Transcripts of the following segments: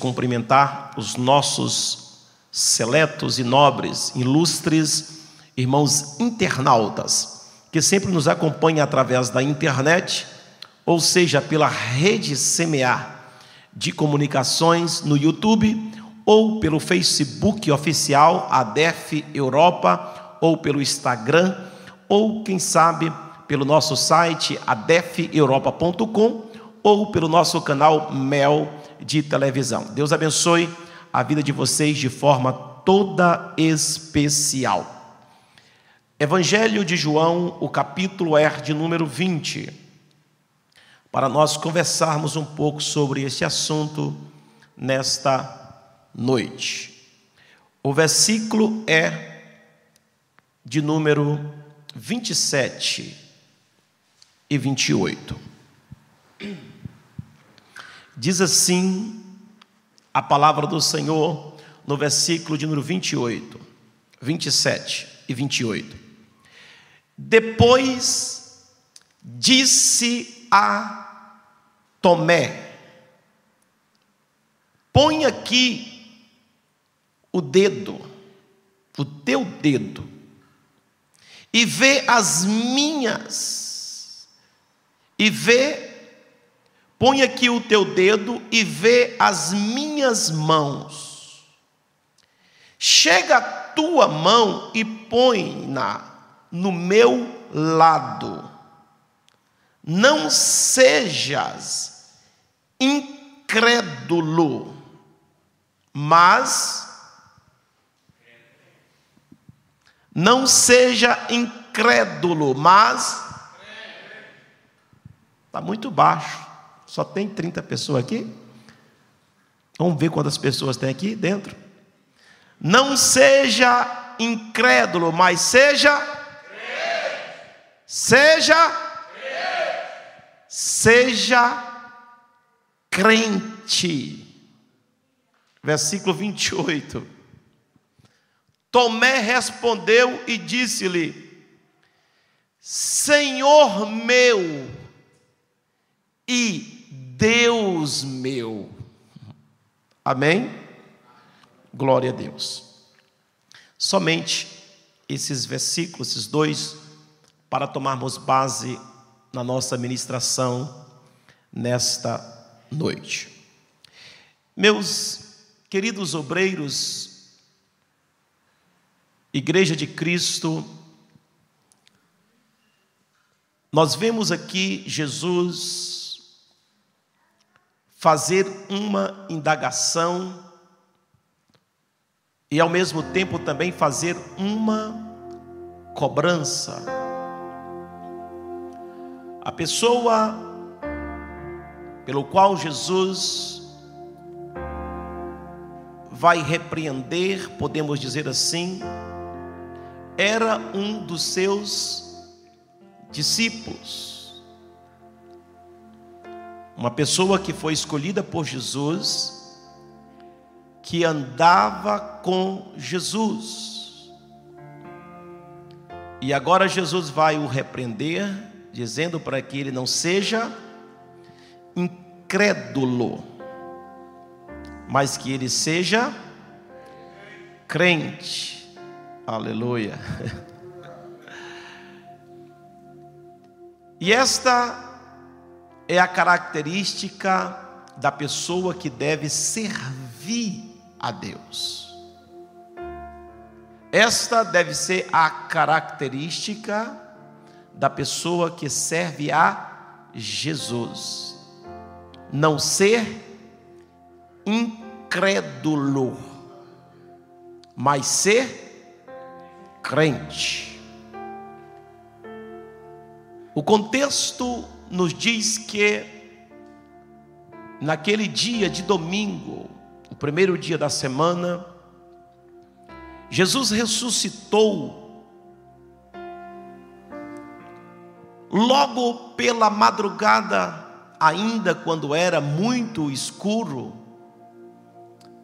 cumprimentar os nossos seletos e nobres, ilustres irmãos internautas, que sempre nos acompanham através da internet, ou seja, pela rede semear de comunicações no YouTube, ou pelo Facebook oficial ADEF Europa, ou pelo Instagram, ou quem sabe pelo nosso site adefeuropa.com ou pelo nosso canal Mel de televisão. Deus abençoe a vida de vocês de forma toda especial. Evangelho de João, o capítulo é de número 20, para nós conversarmos um pouco sobre esse assunto nesta noite. O versículo é de número 27 e 28. Diz assim a palavra do Senhor no versículo de número 28, 27 e 28. Depois disse a Tomé: Põe aqui o dedo, o teu dedo, e vê as minhas, e vê Põe aqui o teu dedo e vê as minhas mãos. Chega a tua mão e põe-na no meu lado. Não sejas incrédulo, mas não seja incrédulo, mas está muito baixo. Só tem 30 pessoas aqui? Vamos ver quantas pessoas tem aqui dentro. Não seja incrédulo, mas seja. Seja. Seja crente. Versículo 28. Tomé respondeu e disse-lhe: Senhor meu e Deus meu. Amém? Glória a Deus. Somente esses versículos, esses dois, para tomarmos base na nossa ministração nesta noite. Meus queridos obreiros, Igreja de Cristo, nós vemos aqui Jesus fazer uma indagação e ao mesmo tempo também fazer uma cobrança. A pessoa pelo qual Jesus vai repreender, podemos dizer assim, era um dos seus discípulos uma pessoa que foi escolhida por Jesus, que andava com Jesus. E agora Jesus vai o repreender, dizendo para que ele não seja incrédulo, mas que ele seja crente. Aleluia. E esta é a característica da pessoa que deve servir a Deus. Esta deve ser a característica da pessoa que serve a Jesus. Não ser incrédulo, mas ser crente. O contexto nos diz que naquele dia de domingo, o primeiro dia da semana, Jesus ressuscitou logo pela madrugada, ainda quando era muito escuro,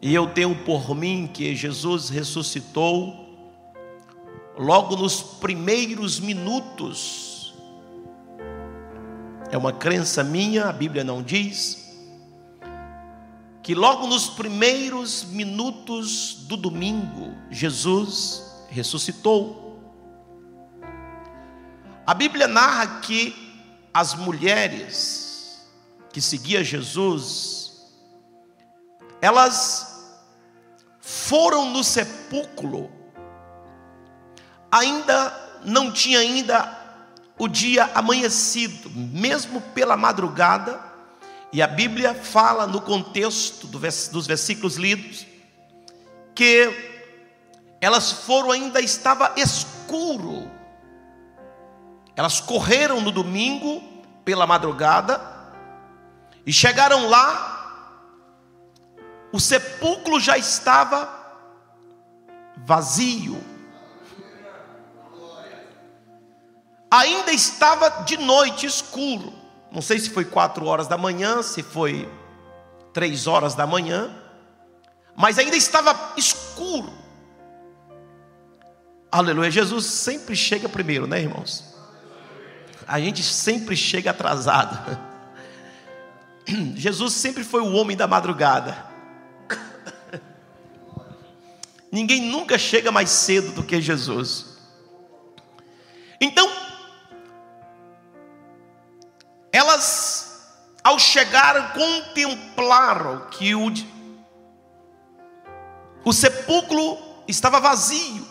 e eu tenho por mim que Jesus ressuscitou logo nos primeiros minutos é uma crença minha, a Bíblia não diz, que logo nos primeiros minutos do domingo, Jesus ressuscitou. A Bíblia narra que as mulheres que seguiam Jesus, elas foram no sepulcro, ainda não tinha ainda o dia amanhecido, mesmo pela madrugada, e a Bíblia fala no contexto dos versículos lidos que elas foram ainda estava escuro. Elas correram no domingo pela madrugada e chegaram lá, o sepulcro já estava vazio. Ainda estava de noite escuro. Não sei se foi quatro horas da manhã, se foi três horas da manhã, mas ainda estava escuro. Aleluia. Jesus sempre chega primeiro, né, irmãos? A gente sempre chega atrasado. Jesus sempre foi o homem da madrugada. Ninguém nunca chega mais cedo do que Jesus. Então, elas, ao chegar, contemplaram que o, o sepulcro estava vazio.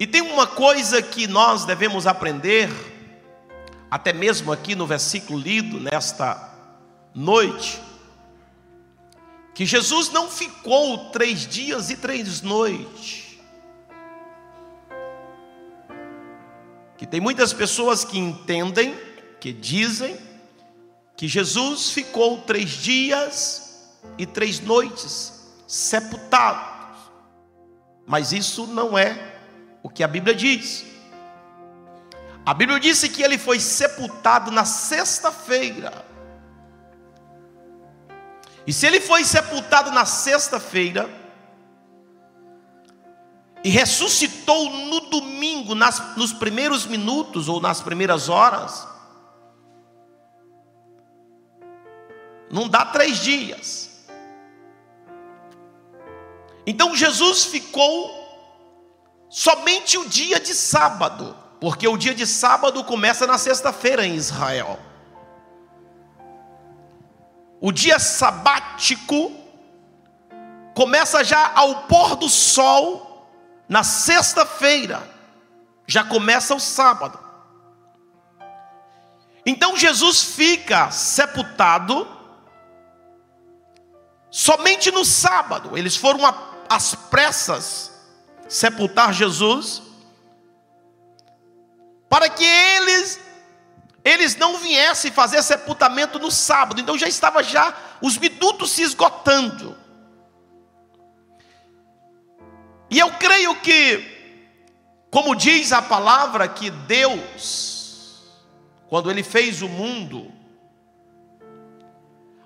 E tem uma coisa que nós devemos aprender, até mesmo aqui no versículo lido nesta noite, que Jesus não ficou três dias e três noites. Que tem muitas pessoas que entendem, que dizem, que Jesus ficou três dias e três noites sepultado. Mas isso não é o que a Bíblia diz. A Bíblia disse que ele foi sepultado na sexta-feira. E se ele foi sepultado na sexta-feira, e ressuscitou no domingo, nas, nos primeiros minutos ou nas primeiras horas, não dá três dias. Então Jesus ficou somente o dia de sábado, porque o dia de sábado começa na sexta-feira em Israel. O dia sabático começa já ao pôr do sol na sexta-feira, já começa o sábado. Então Jesus fica sepultado somente no sábado. Eles foram às pressas sepultar Jesus, para que eles eles não viessem fazer sepultamento no sábado. Então já estava já os minutos se esgotando. E eu creio que, como diz a palavra, que Deus, quando Ele fez o mundo,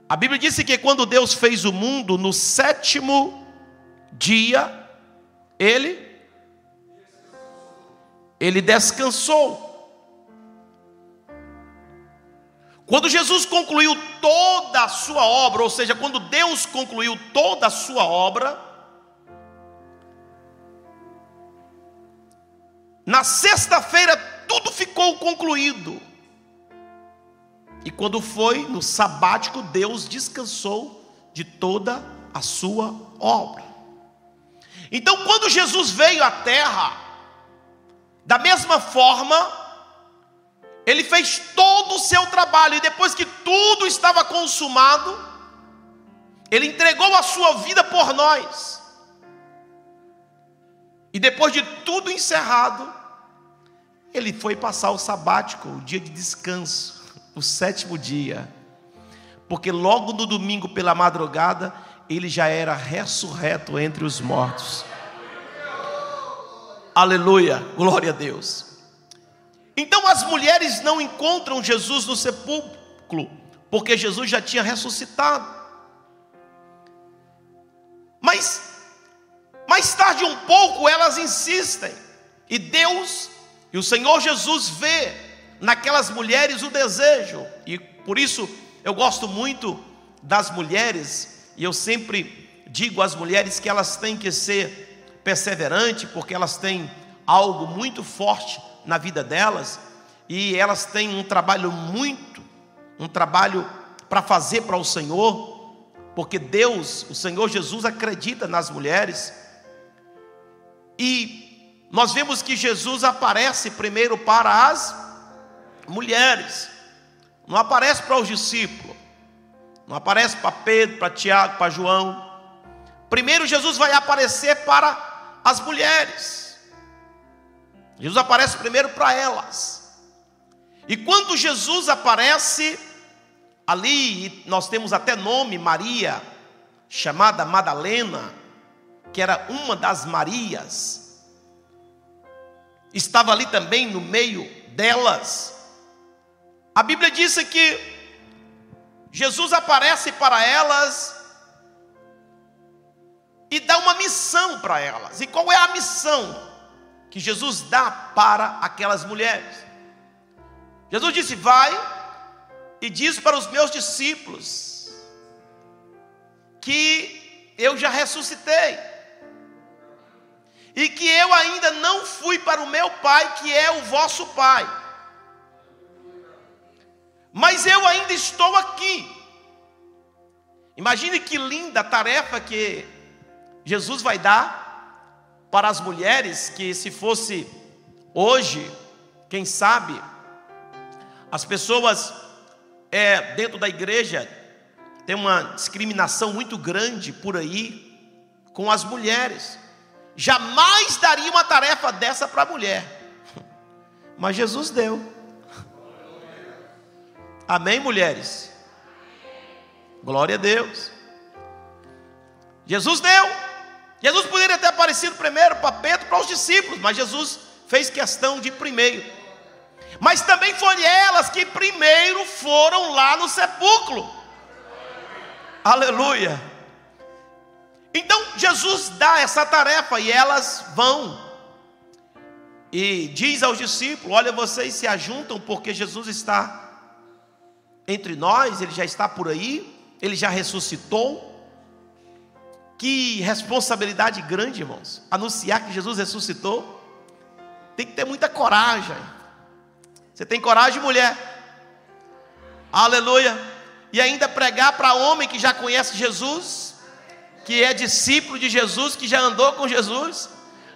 a Bíblia disse que quando Deus fez o mundo, no sétimo dia, ele ele descansou. Quando Jesus concluiu toda a sua obra, ou seja, quando Deus concluiu toda a sua obra, na sexta-feira tudo ficou concluído. E quando foi no sabático, Deus descansou de toda a sua obra. Então, quando Jesus veio à terra, da mesma forma, ele fez todo o seu trabalho, e depois que tudo estava consumado, ele entregou a sua vida por nós. E depois de tudo encerrado, ele foi passar o sabático, o dia de descanso, o sétimo dia. Porque logo no domingo pela madrugada, ele já era ressurreto entre os mortos. Aleluia, glória a Deus. Então as mulheres não encontram Jesus no sepulcro, porque Jesus já tinha ressuscitado. Mas mais tarde um pouco elas insistem, e Deus e o Senhor Jesus vê naquelas mulheres o desejo, e por isso eu gosto muito das mulheres, e eu sempre digo às mulheres que elas têm que ser perseverantes, porque elas têm algo muito forte na vida delas, e elas têm um trabalho muito, um trabalho para fazer para o Senhor, porque Deus, o Senhor Jesus, acredita nas mulheres, e nós vemos que Jesus aparece primeiro para as mulheres, não aparece para os discípulos, não aparece para Pedro, para Tiago, para João. Primeiro Jesus vai aparecer para as mulheres. Jesus aparece primeiro para elas. E quando Jesus aparece ali, nós temos até nome Maria, chamada Madalena, que era uma das Marias, estava ali também no meio delas. A Bíblia diz que Jesus aparece para elas e dá uma missão para elas. E qual é a missão que Jesus dá para aquelas mulheres? Jesus disse: Vai e diz para os meus discípulos que eu já ressuscitei e que eu ainda não fui para o meu Pai, que é o vosso Pai mas eu ainda estou aqui. Imagine que linda tarefa que Jesus vai dar para as mulheres, que se fosse hoje, quem sabe, as pessoas é, dentro da igreja tem uma discriminação muito grande por aí com as mulheres. Jamais daria uma tarefa dessa para a mulher, mas Jesus deu. Amém, mulheres? Glória a Deus. Jesus deu. Jesus poderia ter aparecido primeiro para Pedro, para os discípulos, mas Jesus fez questão de primeiro. Mas também foram elas que primeiro foram lá no sepulcro. Aleluia. Então Jesus dá essa tarefa e elas vão. E diz aos discípulos: Olha, vocês se ajuntam porque Jesus está entre nós, ele já está por aí, ele já ressuscitou. Que responsabilidade grande, irmãos, anunciar que Jesus ressuscitou. Tem que ter muita coragem. Você tem coragem, mulher? Aleluia. E ainda pregar para homem que já conhece Jesus, que é discípulo de Jesus, que já andou com Jesus,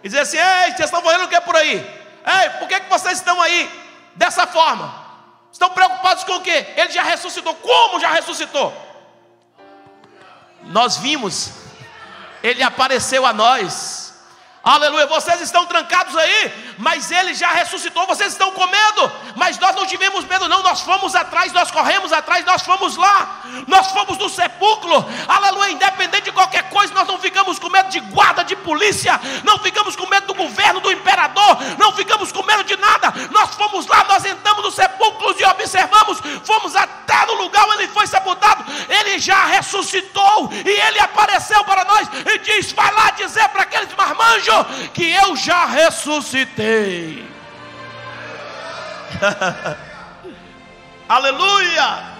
e dizer assim: Ei, vocês estão fazendo o que por aí? Ei, por que, que vocês estão aí dessa forma? Estão preocupados com o quê? Ele já ressuscitou. Como já ressuscitou? Nós vimos, ele apareceu a nós Aleluia. Vocês estão trancados aí, mas ele já ressuscitou. Vocês estão com medo, mas nós não tivemos medo, não. Nós fomos atrás, nós corremos atrás, nós fomos lá. Nós fomos no sepulcro. Aleluia. Independente de qualquer coisa, nós não ficamos com medo de guarda, de polícia. Não ficamos com medo do governo, do imperador. Não ficamos com medo de nada. Nós fomos lá, nós entramos no sepulcro e observamos. Fomos até no lugar onde ele foi sepultado. Ele já ressuscitou e ele apareceu para nós e diz: Vai lá dizer para aqueles marmanjos que eu já ressuscitei. Aleluia!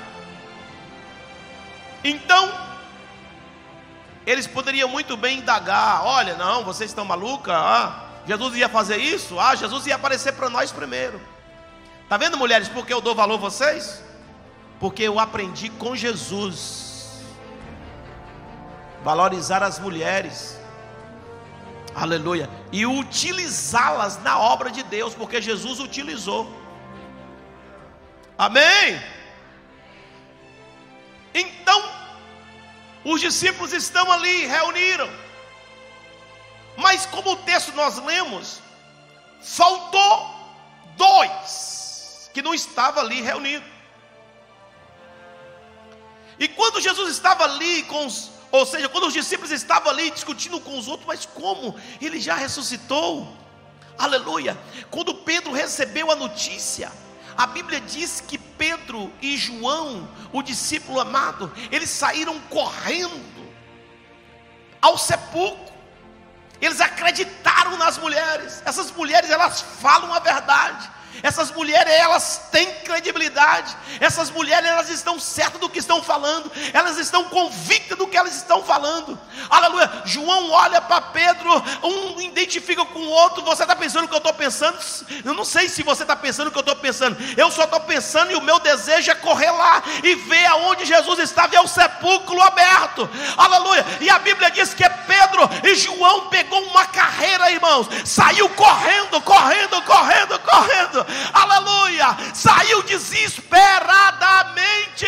Então, eles poderiam muito bem indagar: olha, não, vocês estão maluca? Ah, Jesus ia fazer isso? Ah, Jesus ia aparecer para nós primeiro. Tá vendo, mulheres, porque eu dou valor a vocês? Porque eu aprendi com Jesus valorizar as mulheres aleluia, e utilizá-las na obra de Deus, porque Jesus utilizou. Amém? Então, os discípulos estão ali, reuniram, mas como o texto nós lemos, faltou dois que não estavam ali reunidos. E quando Jesus estava ali com os ou seja, quando os discípulos estavam ali discutindo com os outros, mas como? Ele já ressuscitou. Aleluia. Quando Pedro recebeu a notícia, a Bíblia diz que Pedro e João, o discípulo amado, eles saíram correndo ao sepulcro. Eles acreditaram nas mulheres. Essas mulheres, elas falam a verdade. Essas mulheres, elas têm credibilidade. Essas mulheres, elas estão certas do que estão falando. Elas estão convictas do que elas estão falando. Aleluia. João olha para Pedro, um identifica com o outro. Você está pensando o que eu estou pensando? Eu não sei se você está pensando o que eu estou pensando. Eu só estou pensando e o meu desejo é correr lá e ver aonde Jesus estava e é o sepulcro aberto. Aleluia. E a Bíblia diz que Pedro e João pegou uma carreira, irmãos. Saiu correndo, correndo, correndo, correndo aleluia, saiu desesperadamente.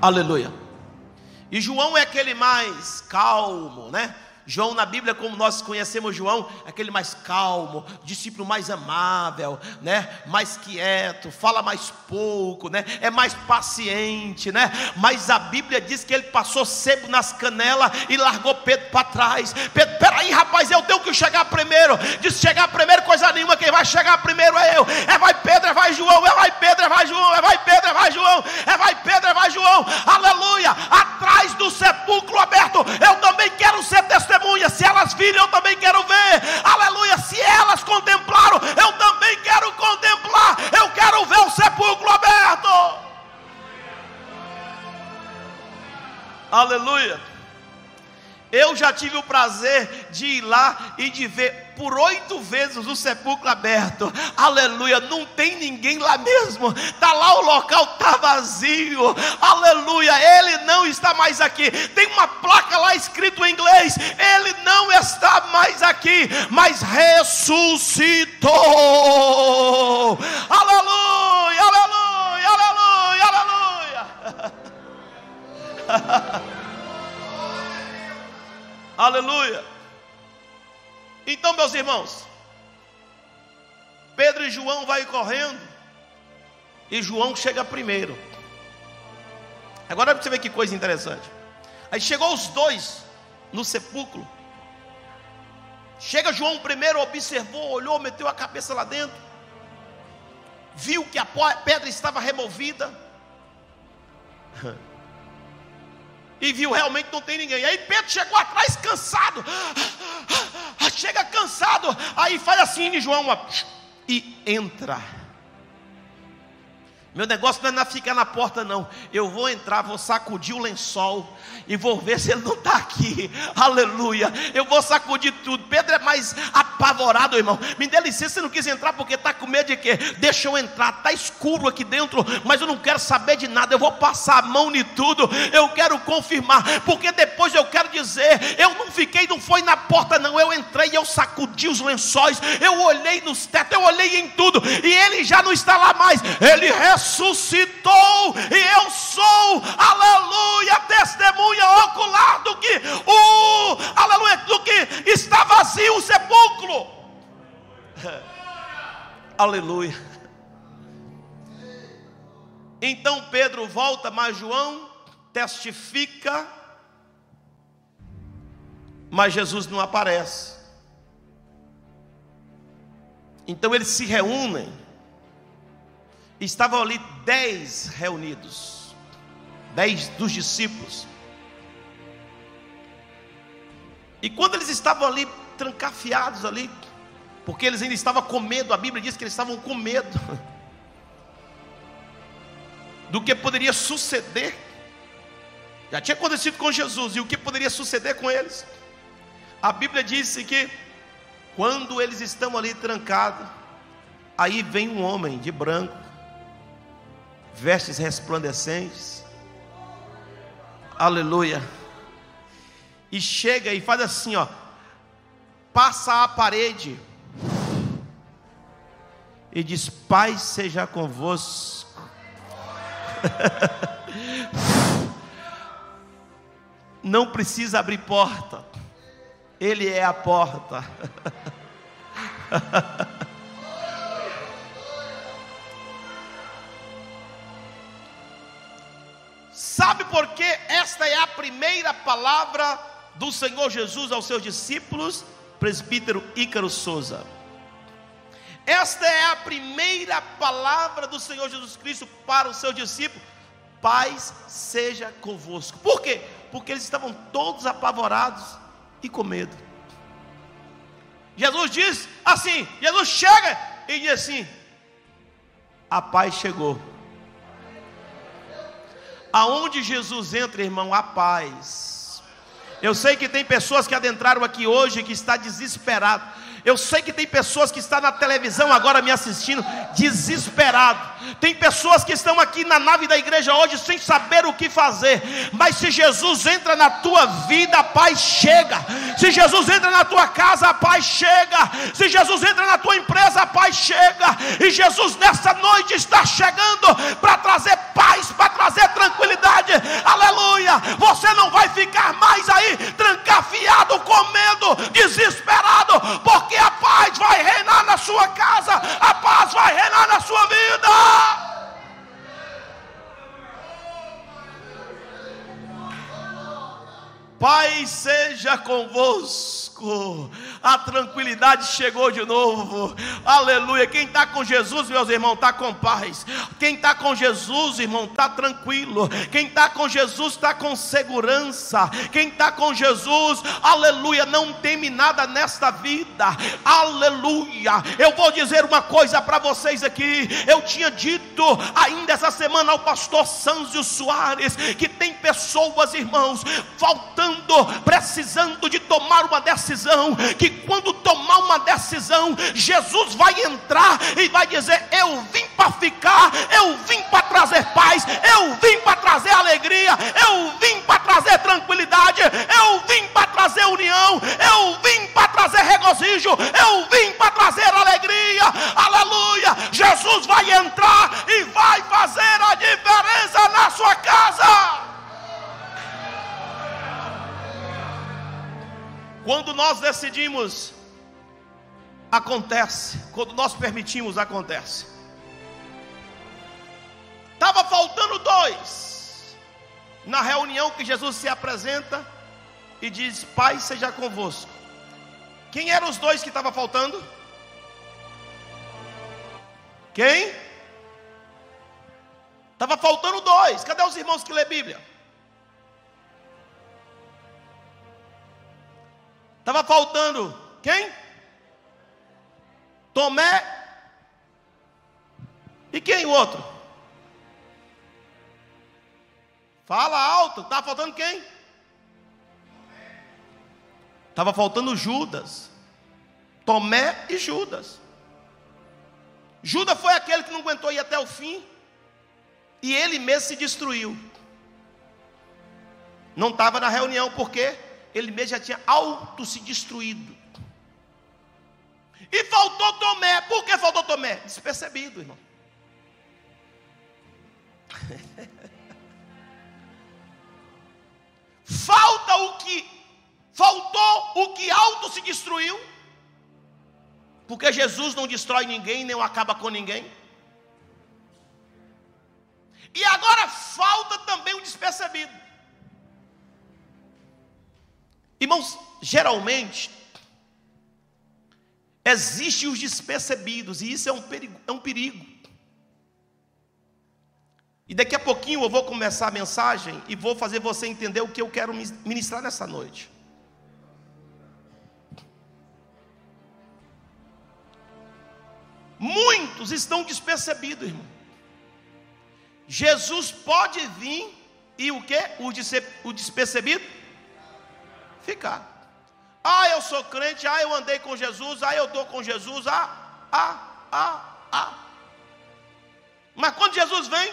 Aleluia. E João é aquele mais calmo, né? João na Bíblia, como nós conhecemos João, é aquele mais calmo, discípulo mais amável, né? Mais quieto, fala mais pouco, né? É mais paciente, né? Mas a Bíblia diz que ele passou sebo nas canelas e largou Pedro para trás. Pedro, peraí, rapaz, eu tenho que chegar primeiro. Disse chegar primeiro, coisa nenhuma, quem vai chegar primeiro é eu. É vai Pedro, é vai João, é vai Pedro, é vai João, é vai Pedro, é vai João, é vai Pedro, é vai João. Aleluia! Atrás do sepulcro aberto, eu também quero ser testemunha testemunha. Se elas viram, eu também quero ver. Aleluia. Se elas contemplaram, eu também quero contemplar. Eu quero ver o sepulcro aberto. Aleluia. Eu já tive o prazer de ir lá e de ver por oito vezes o sepulcro aberto. Aleluia, não tem ninguém lá mesmo. Tá lá o local tá vazio. Aleluia, ele não está mais aqui. Tem uma placa lá escrito em inglês. Ele não está mais aqui, mas ressuscitou. Aleluia, aleluia, aleluia, aleluia. Aleluia. Então, meus irmãos, Pedro e João vai correndo e João chega primeiro. Agora você ver que coisa interessante. Aí chegou os dois no sepulcro. Chega João primeiro, observou, olhou, meteu a cabeça lá dentro. Viu que a pedra estava removida. e viu realmente não tem ninguém. Aí Pedro chegou atrás cansado, chega cansado, aí faz assim João e entra. Meu negócio não é ficar na porta, não. Eu vou entrar, vou sacudir o lençol e vou ver se ele não está aqui. Aleluia. Eu vou sacudir tudo. Pedro é mais apavorado, irmão. Me dê licença, você não quis entrar porque está com medo de quê? Deixa eu entrar. Está escuro aqui dentro, mas eu não quero saber de nada. Eu vou passar a mão em tudo. Eu quero confirmar, porque depois eu quero dizer: eu não fiquei, não foi na porta, não. Eu entrei, eu sacudi os lençóis, eu olhei nos tetos, eu olhei em tudo, e ele já não está lá mais. Ele ressuscitou e eu sou, aleluia, testemunha ocular do que o, aleluia, do que está vazio o sepulcro. aleluia. Então Pedro volta, mas João testifica, mas Jesus não aparece. Então eles se reúnem estavam ali dez reunidos, dez dos discípulos. E quando eles estavam ali trancafiados ali, porque eles ainda estavam com medo, a Bíblia diz que eles estavam com medo do que poderia suceder. Já tinha acontecido com Jesus e o que poderia suceder com eles. A Bíblia disse que quando eles estão ali trancados, aí vem um homem de branco, vestes resplandecentes. Aleluia. E chega e faz assim, ó. Passa a parede. E diz: Pai seja convosco. Não precisa abrir porta. Ele é a porta. Sabe por que esta é a primeira palavra do Senhor Jesus aos seus discípulos? Presbítero Ícaro Souza. Esta é a primeira palavra do Senhor Jesus Cristo para os seus discípulos. Paz seja convosco. Por quê? Porque eles estavam todos apavorados e com medo. Jesus diz assim: Jesus chega e diz assim: a paz chegou. Aonde Jesus entra, irmão, a paz. Eu sei que tem pessoas que adentraram aqui hoje que está desesperado eu sei que tem pessoas que estão na televisão agora me assistindo, desesperado. Tem pessoas que estão aqui na nave da igreja hoje sem saber o que fazer. Mas se Jesus entra na tua vida, a paz chega. Se Jesus entra na tua casa, a paz chega. Se Jesus entra na tua empresa, a paz chega. E Jesus nessa noite está chegando para trazer paz, para trazer tranquilidade. Aleluia! Você não vai ficar mais aí trancafiado, comendo, desesperado, porque a paz vai reinar na sua casa, a paz vai reinar na sua vida. Pai seja convosco. A tranquilidade chegou de novo. Aleluia. Quem está com Jesus, meus irmãos, está com paz. Quem está com Jesus, irmão, está tranquilo. Quem está com Jesus está com segurança. Quem está com Jesus, aleluia, não teme nada nesta vida. Aleluia. Eu vou dizer uma coisa para vocês aqui. Eu tinha dito ainda essa semana ao pastor Sanzio Soares que tem pessoas, irmãos, faltando precisando de tomar uma decisão, que quando tomar uma decisão, Jesus vai entrar e vai dizer: Eu vim para ficar, eu vim para trazer paz, eu vim para trazer alegria, eu vim para trazer tranquilidade, eu vim para trazer união, eu vim para trazer regozijo, eu vim para trazer alegria, aleluia. Jesus vai entrar e vai fazer a diferença na sua casa. Quando nós decidimos, acontece. Quando nós permitimos, acontece. Estava faltando dois. Na reunião que Jesus se apresenta e diz: Pai, seja convosco. Quem eram os dois que estava faltando? Quem? Estava faltando dois. Cadê os irmãos que lê Bíblia? Estava faltando quem? Tomé. E quem o outro? Fala alto, estava faltando quem? Estava faltando Judas. Tomé e Judas. Judas foi aquele que não aguentou ir até o fim. E ele mesmo se destruiu. Não estava na reunião, por quê? Ele mesmo já tinha auto se destruído. E faltou Tomé. Por que faltou Tomé? Despercebido, irmão. Falta o que faltou o que auto se destruiu. Porque Jesus não destrói ninguém, nem acaba com ninguém. E agora falta também o despercebido. Irmãos, geralmente, existem os despercebidos, e isso é um perigo, é um perigo. E daqui a pouquinho eu vou começar a mensagem e vou fazer você entender o que eu quero ministrar nessa noite. Muitos estão despercebidos, irmão. Jesus pode vir e o que? O despercebido? Ficar. Ah, eu sou crente, ah, eu andei com Jesus, ah, eu estou com Jesus, ah, ah, ah, ah. Mas quando Jesus vem,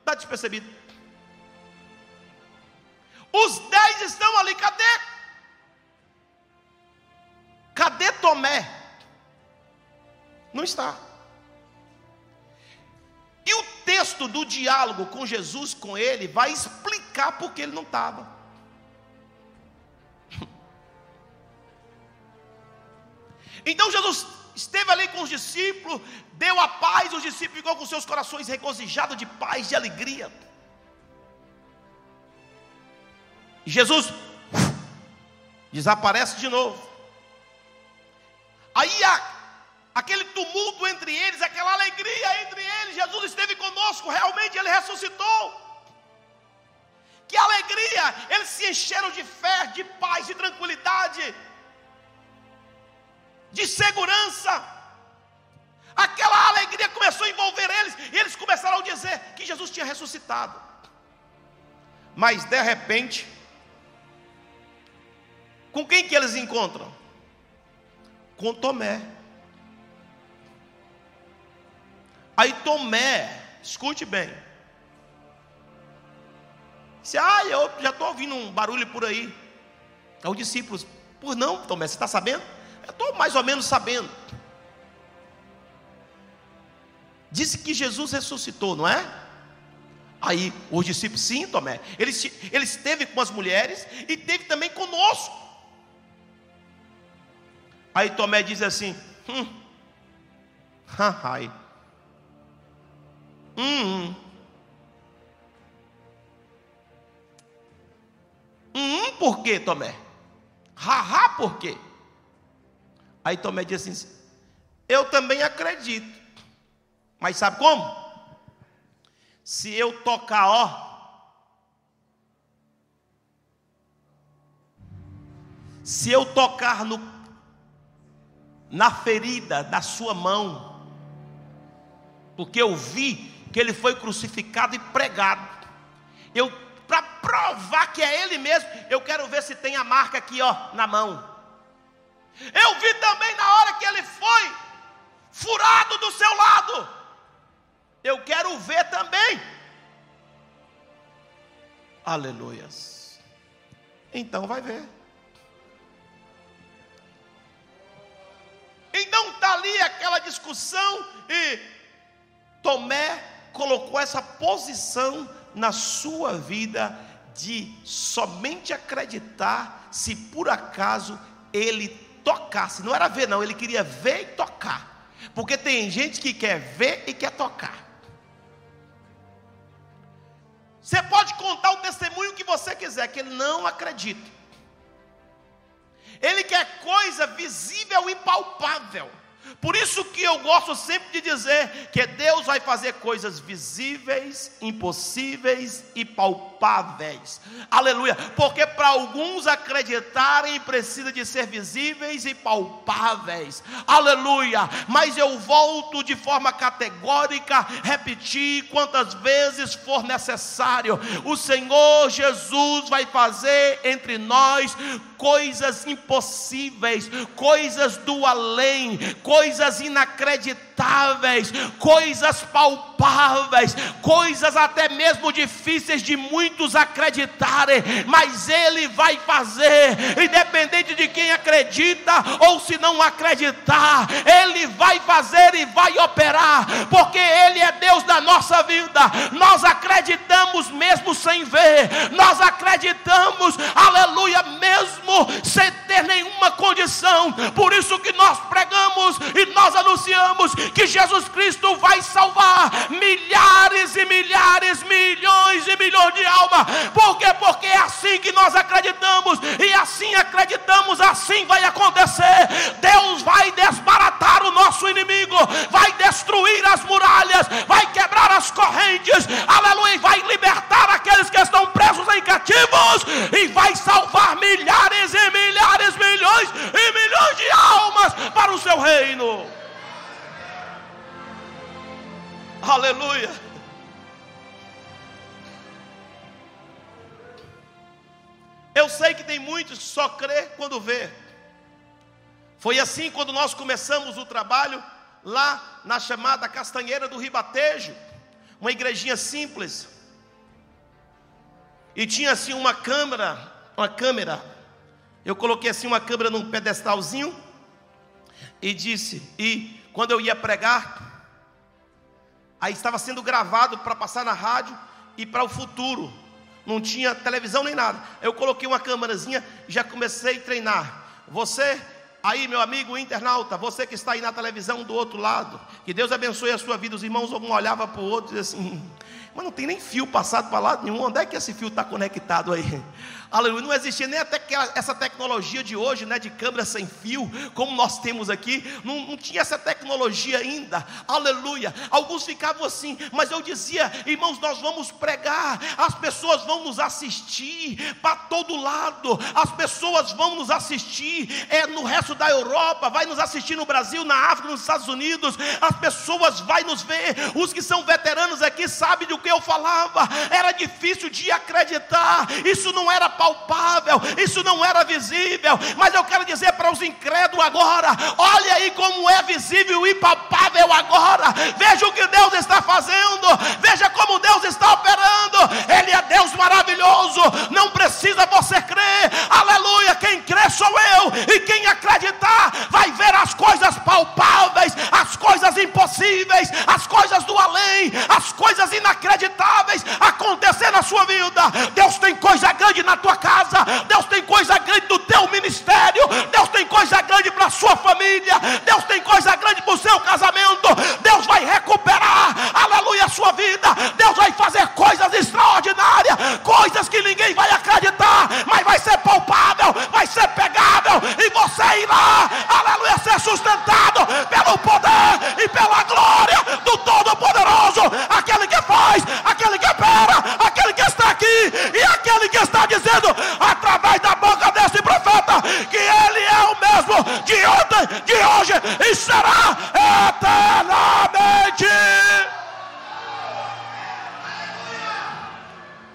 está despercebido. Os dez estão ali, cadê? Cadê Tomé? Não está. E o texto do diálogo com Jesus, com ele, vai explicar porque ele não estava. Então Jesus esteve ali com os discípulos, deu a paz, os discípulos ficou com seus corações regozijados de paz, de alegria. Jesus desaparece de novo. Aí a, aquele tumulto entre eles, aquela alegria entre eles, Jesus esteve conosco, realmente ele ressuscitou. Que alegria! Eles se encheram de fé, de paz, de tranquilidade. De segurança. Aquela alegria começou a envolver eles, e eles começaram a dizer que Jesus tinha ressuscitado. Mas de repente, com quem que eles encontram? Com Tomé. Aí Tomé, escute bem. Disse, ah, eu já estou ouvindo um barulho por aí. Aí os discípulos, por não, Tomé, você está sabendo? Estou mais ou menos sabendo. Disse que Jesus ressuscitou, não é? Aí os discípulos, sim, Tomé. Ele, ele esteve com as mulheres e teve também conosco. Aí Tomé diz assim: hum, ai, hum, hum, hum, por quê, Tomé? Haha, por quê? Aí Tomé diz assim: Eu também acredito. Mas sabe como? Se eu tocar, ó. Se eu tocar no, na ferida da sua mão, porque eu vi que ele foi crucificado e pregado. Eu para provar que é ele mesmo, eu quero ver se tem a marca aqui, ó, na mão. Eu vi também na hora que ele foi furado do seu lado. Eu quero ver também. Aleluias. Então vai ver. Então está ali aquela discussão e Tomé colocou essa posição na sua vida de somente acreditar se por acaso ele tocasse. Não era ver, não, ele queria ver e tocar. Porque tem gente que quer ver e quer tocar. Você pode contar o testemunho que você quiser, que ele não acredita. Ele quer coisa visível e palpável. Por isso que eu gosto sempre de dizer que Deus vai fazer coisas visíveis, impossíveis e palpáveis. Aleluia. Porque para alguns acreditarem precisa de ser visíveis e palpáveis. Aleluia. Mas eu volto de forma categórica, repetir quantas vezes for necessário. O Senhor Jesus vai fazer entre nós coisas impossíveis, coisas do além, coisas inacreditáveis, coisas palpáveis, coisas até mesmo difíceis de muitos acreditarem, mas Ele vai fazer, independente de quem acredita ou se não acreditar, Ele vai fazer e vai operar, porque Ele é Deus da nossa vida. Nós acreditamos mesmo sem ver, nós acreditamos, aleluia, mesmo sem ter nenhuma condição. Por isso que nós pregamos e nós anunciamos que Jesus Cristo vai salvar milhares e milhares, milhões e milhões de almas. Por quê? Porque é assim que nós acreditamos, e assim acreditamos, assim vai acontecer. Deus vai desbaratar o nosso inimigo, vai destruir as muralhas, vai quebrar as correntes, aleluia, vai libertar aqueles que estão presos em cativos, e vai salvar milhares e milhares, milhões e milhões de almas para o seu reino. Aleluia. Eu sei que tem muitos que só crê quando vê. Foi assim quando nós começamos o trabalho lá na chamada Castanheira do Ribatejo, uma igrejinha simples. E tinha assim uma câmera, uma câmera. Eu coloquei assim uma câmera num pedestalzinho e disse, e quando eu ia pregar, Aí estava sendo gravado para passar na rádio e para o futuro. Não tinha televisão nem nada. Eu coloquei uma câmerazinha já comecei a treinar. Você, aí, meu amigo internauta, você que está aí na televisão do outro lado, que Deus abençoe a sua vida. Os irmãos um olhava para o outro e assim: Mas não tem nem fio passado para lado nenhum. Onde é que esse fio está conectado aí? Aleluia. Não existia nem até essa tecnologia de hoje, né? De câmera sem fio, como nós temos aqui. Não, não tinha essa tecnologia ainda. Aleluia. Alguns ficavam assim, mas eu dizia, irmãos, nós vamos pregar, as pessoas vão nos assistir para todo lado, as pessoas vão nos assistir é, no resto da Europa, vai nos assistir no Brasil, na África, nos Estados Unidos, as pessoas vão nos ver. Os que são veteranos aqui sabem do que eu falava. Era difícil de acreditar. Isso não era palpável, isso não era visível, mas eu quero dizer para os incrédulos agora: olha aí como é visível e palpável agora, veja o que Deus está fazendo, veja como Deus está operando, Ele é Deus maravilhoso, não precisa você crer, aleluia, quem crê sou eu, e quem acreditar vai ver as coisas palpáveis, as coisas impossíveis, as coisas do além, as coisas inacreditáveis acontecer na sua vida. Deus tem coisa grande na tua tua casa, Deus tem coisa grande no teu ministério, Deus tem coisa grande para a sua família, Deus tem coisa grande para o seu casamento, Deus vai recuperar, aleluia, a sua vida, Deus vai fazer coisas extraordinárias, coisas que ninguém vai acreditar, mas vai ser palpável, vai ser pegável, e você irá, aleluia, ser sustentado pelo poder e pela glória do Todo-Poderoso, aquele que faz, aquele que opera, aquele que está aqui e aquele que está dizendo dizendo através da boca desse profeta que ele é o mesmo de ontem, de hoje e será eternamente.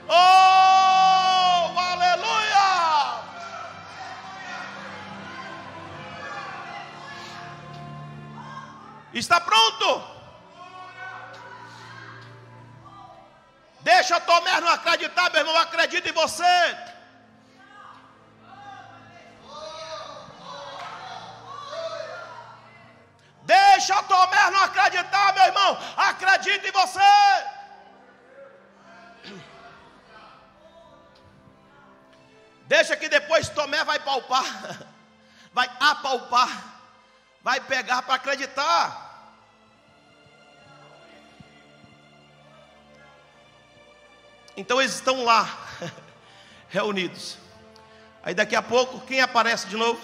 Oh, aleluia! Está pronto? Deixa Tomé não acreditar, meu irmão, acredita em você. Deixa Tomé não acreditar, meu irmão, acredita em você. Deixa que depois Tomé vai palpar, vai apalpar, vai pegar para acreditar. Então eles estão lá, reunidos. Aí daqui a pouco, quem aparece de novo?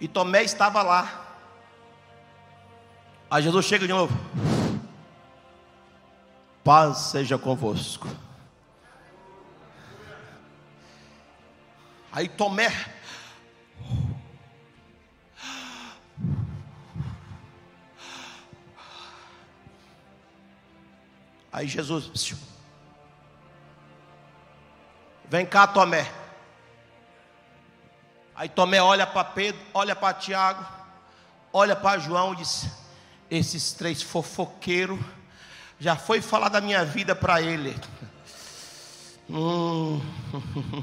E Tomé estava lá. Aí Jesus chega de novo. Paz seja convosco. Aí Tomé. Aí Jesus. Vem cá, Tomé. Aí Tomé olha para Pedro, olha para Tiago, olha para João e diz: Esses três fofoqueiros, já foi falar da minha vida para ele. Hum,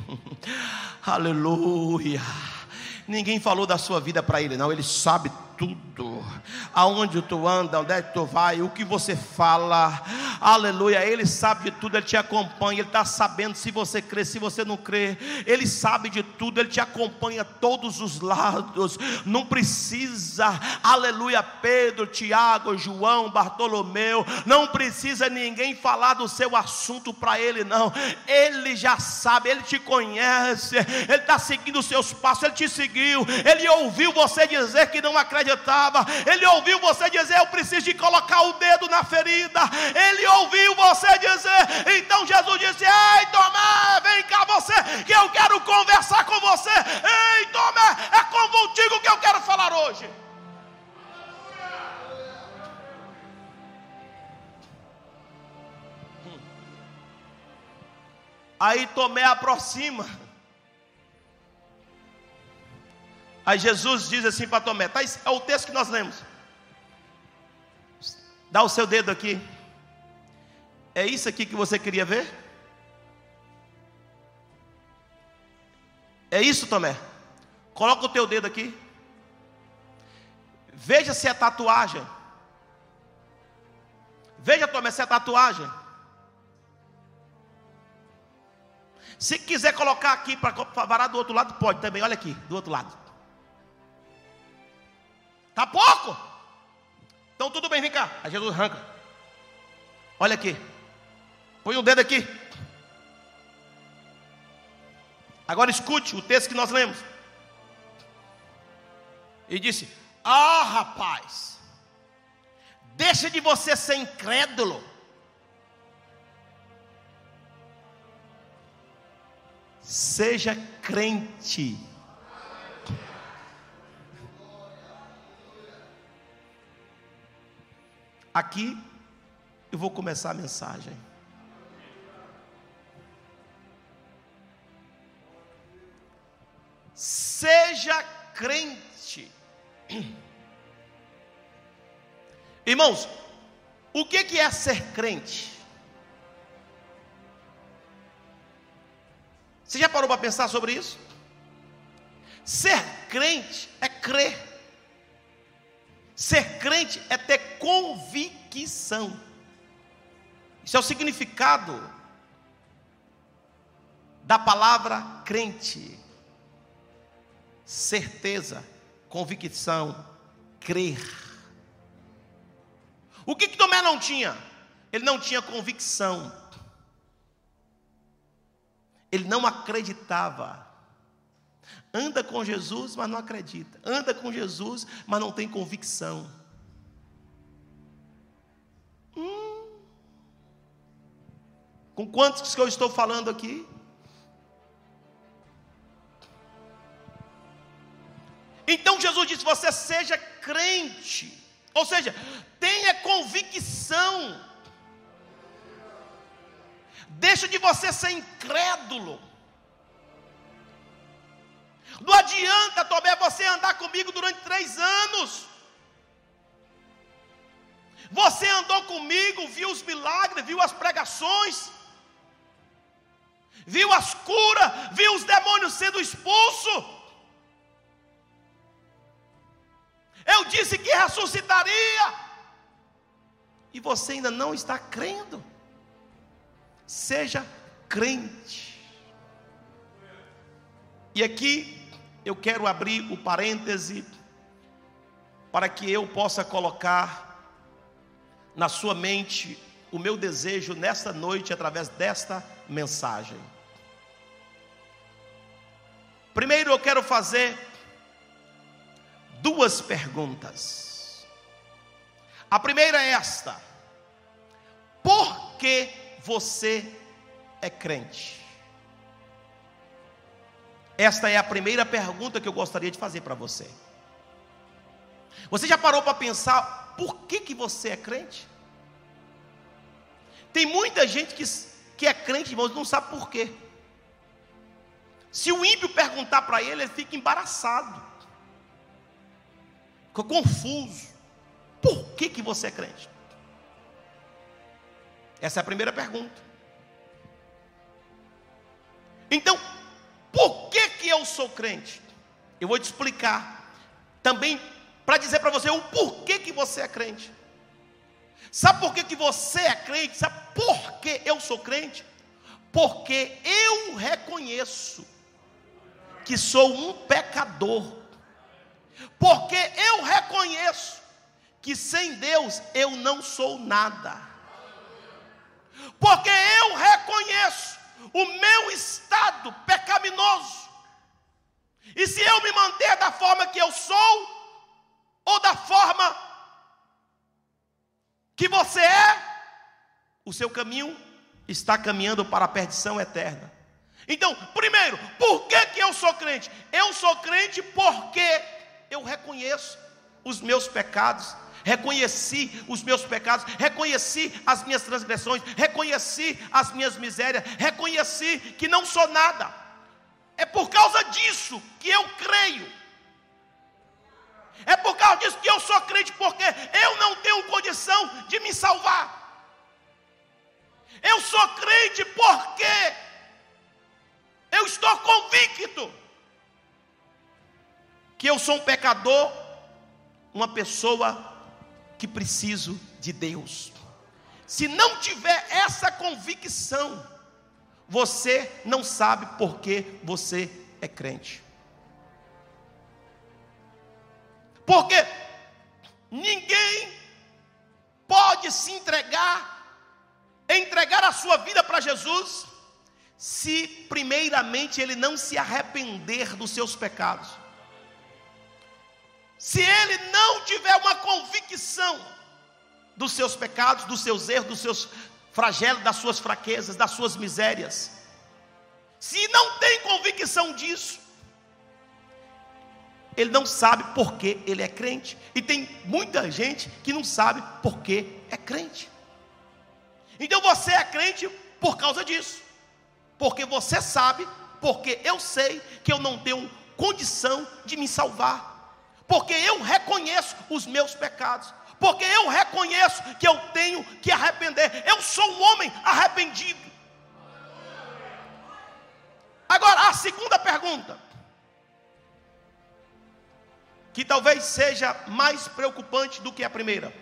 aleluia. Ninguém falou da sua vida para ele, não. Ele sabe tudo. Aonde tu anda, onde é que tu vai, o que você fala. Aleluia. Ele sabe de tudo, ele te acompanha, ele está sabendo se você crê, se você não crê. Ele sabe de tudo, ele te acompanha todos os lados. Não precisa, aleluia, Pedro, Tiago, João, Bartolomeu, não precisa ninguém falar do seu assunto para ele, não. Ele já sabe, ele te conhece, ele está seguindo os seus passos, ele te seguiu, ele ouviu você dizer que não acredita Ele ouviu você dizer: Eu preciso de colocar o dedo na ferida. Ele ouviu você dizer. Então Jesus disse: Ei, Tomé, vem cá você, que eu quero conversar com você. Ei, Tomé, é contigo que eu quero falar hoje. Aí Tomé aproxima. Aí Jesus diz assim para Tomé: tá, é o texto que nós lemos. Dá o seu dedo aqui. É isso aqui que você queria ver? É isso, Tomé? Coloca o teu dedo aqui. Veja se é tatuagem. Veja, Tomé, se é tatuagem. Se quiser colocar aqui para varar do outro lado, pode também. Olha aqui, do outro lado. Tá pouco? Então tudo bem, vem cá. Aí Jesus arranca. Olha aqui. Põe o dedo aqui. Agora escute o texto que nós lemos. E disse: Ah, rapaz, deixa de você ser incrédulo. Seja crente. Aqui eu vou começar a mensagem. Seja crente. Irmãos, o que é ser crente? Você já parou para pensar sobre isso? Ser crente é crer. Ser crente é ter convicção. Isso é o significado da palavra crente. Certeza, convicção, crer. O que, que Tomé não tinha? Ele não tinha convicção. Ele não acreditava. Anda com Jesus, mas não acredita. Anda com Jesus, mas não tem convicção. Com quantos que eu estou falando aqui? Então Jesus disse: você seja crente, ou seja, tenha convicção. Deixa de você ser incrédulo. Não adianta, Tomé, você andar comigo durante três anos. Você andou comigo, viu os milagres, viu as pregações viu as curas, viu os demônios sendo expulsos. Eu disse que ressuscitaria, e você ainda não está crendo. Seja crente. E aqui eu quero abrir o parêntese para que eu possa colocar na sua mente o meu desejo nesta noite através desta mensagem. Primeiro eu quero fazer duas perguntas. A primeira é esta: Por que você é crente? Esta é a primeira pergunta que eu gostaria de fazer para você. Você já parou para pensar por que, que você é crente? Tem muita gente que, que é crente, irmãos, não sabe por quê. Se o ímpio perguntar para ele, ele fica embaraçado, fica confuso. Por que, que você é crente? Essa é a primeira pergunta. Então, por que, que eu sou crente? Eu vou te explicar. Também para dizer para você o porquê que você é crente. Sabe por que, que você é crente? Sabe por que eu sou crente? Porque eu reconheço que sou um pecador. Porque eu reconheço que sem Deus eu não sou nada. Porque eu reconheço o meu estado pecaminoso. E se eu me manter da forma que eu sou, ou da forma que você é, o seu caminho está caminhando para a perdição eterna. Então, primeiro, por que, que eu sou crente? Eu sou crente porque eu reconheço os meus pecados, reconheci os meus pecados, reconheci as minhas transgressões, reconheci as minhas misérias, reconheci que não sou nada. É por causa disso que eu creio. É por causa disso que eu sou crente, porque eu não tenho condição de me salvar. Eu sou crente porque eu estou convicto que eu sou um pecador, uma pessoa que preciso de Deus. Se não tiver essa convicção, você não sabe por que você é crente. Porque ninguém pode se entregar entregar a sua vida para Jesus se primeiramente ele não se arrepender dos seus pecados. Se ele não tiver uma convicção dos seus pecados, dos seus erros, dos seus flagelos, das suas fraquezas, das suas misérias. Se não tem convicção disso, ele não sabe porque ele é crente. E tem muita gente que não sabe porque é crente. Então você é crente por causa disso. Porque você sabe, porque eu sei que eu não tenho condição de me salvar. Porque eu reconheço os meus pecados. Porque eu reconheço que eu tenho que arrepender. Eu sou um homem arrependido. Agora, a segunda pergunta, que talvez seja mais preocupante do que a primeira.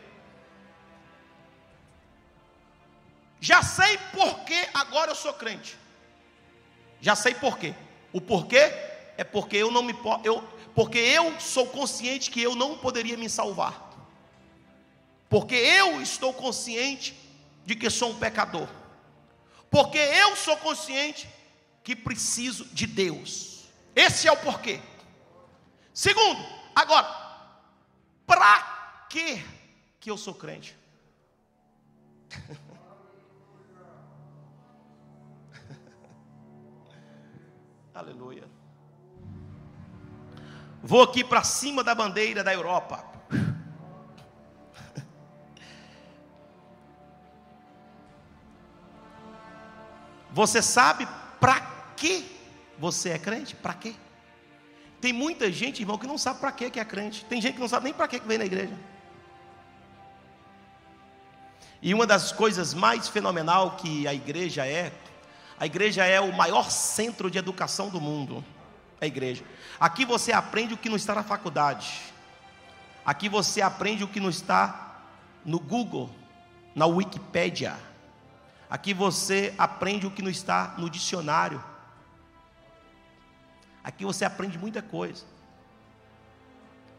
Já sei por que agora eu sou crente. Já sei por quê. O porquê é porque eu não me eu porque eu sou consciente que eu não poderia me salvar. Porque eu estou consciente de que sou um pecador. Porque eu sou consciente que preciso de Deus. Esse é o porquê. Segundo, agora, para que que eu sou crente? Aleluia. Vou aqui para cima da bandeira da Europa. Você sabe para que você é crente? Para quê? Tem muita gente, irmão, que não sabe para que é crente. Tem gente que não sabe nem para que vem na igreja. E uma das coisas mais fenomenal que a igreja é, a igreja é o maior centro de educação do mundo. A igreja. Aqui você aprende o que não está na faculdade. Aqui você aprende o que não está no Google, na Wikipédia. Aqui você aprende o que não está no dicionário. Aqui você aprende muita coisa.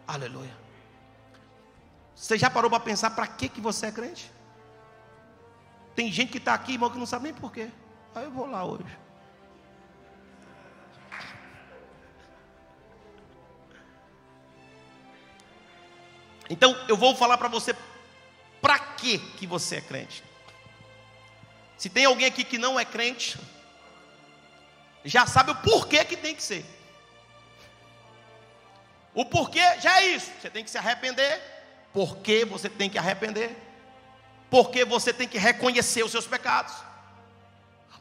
Aleluia. Você já parou para pensar para que, que você é crente? Tem gente que está aqui, irmão, que não sabe nem porquê. Aí eu vou lá hoje. Então eu vou falar para você para que que você é crente. Se tem alguém aqui que não é crente, já sabe o porquê que tem que ser. O porquê já é isso. Você tem que se arrepender. Porque você tem que arrepender. Porque você tem que reconhecer os seus pecados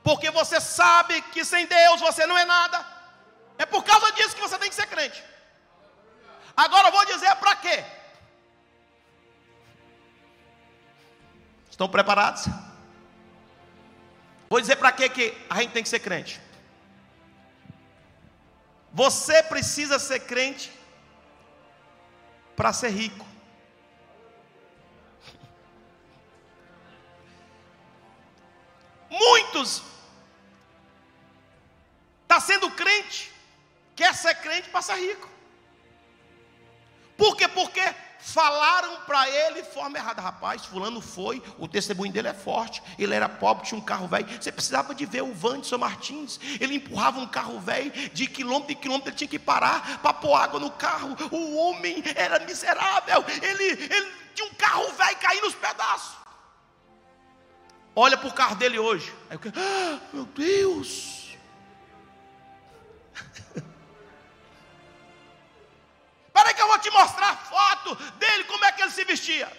porque você sabe que sem Deus você não é nada. É por causa disso que você tem que ser crente. Agora eu vou dizer para quê? Estão preparados? Vou dizer para quê que a gente tem que ser crente. Você precisa ser crente para ser rico. Muitos está sendo crente, quer ser crente para ser rico. Por quê? Porque falaram para ele de forma errada. Rapaz, fulano foi, o testemunho dele é forte. Ele era pobre, tinha um carro velho. Você precisava de ver o Wanderson Martins. Ele empurrava um carro velho de quilômetro em quilômetro, ele tinha que parar para pôr água no carro. O homem era miserável. Ele, ele tinha um carro velho cair nos pedaços. Olha para o carro dele hoje. Aí eu, ah, meu Deus. Dele, como é que ele se vestia.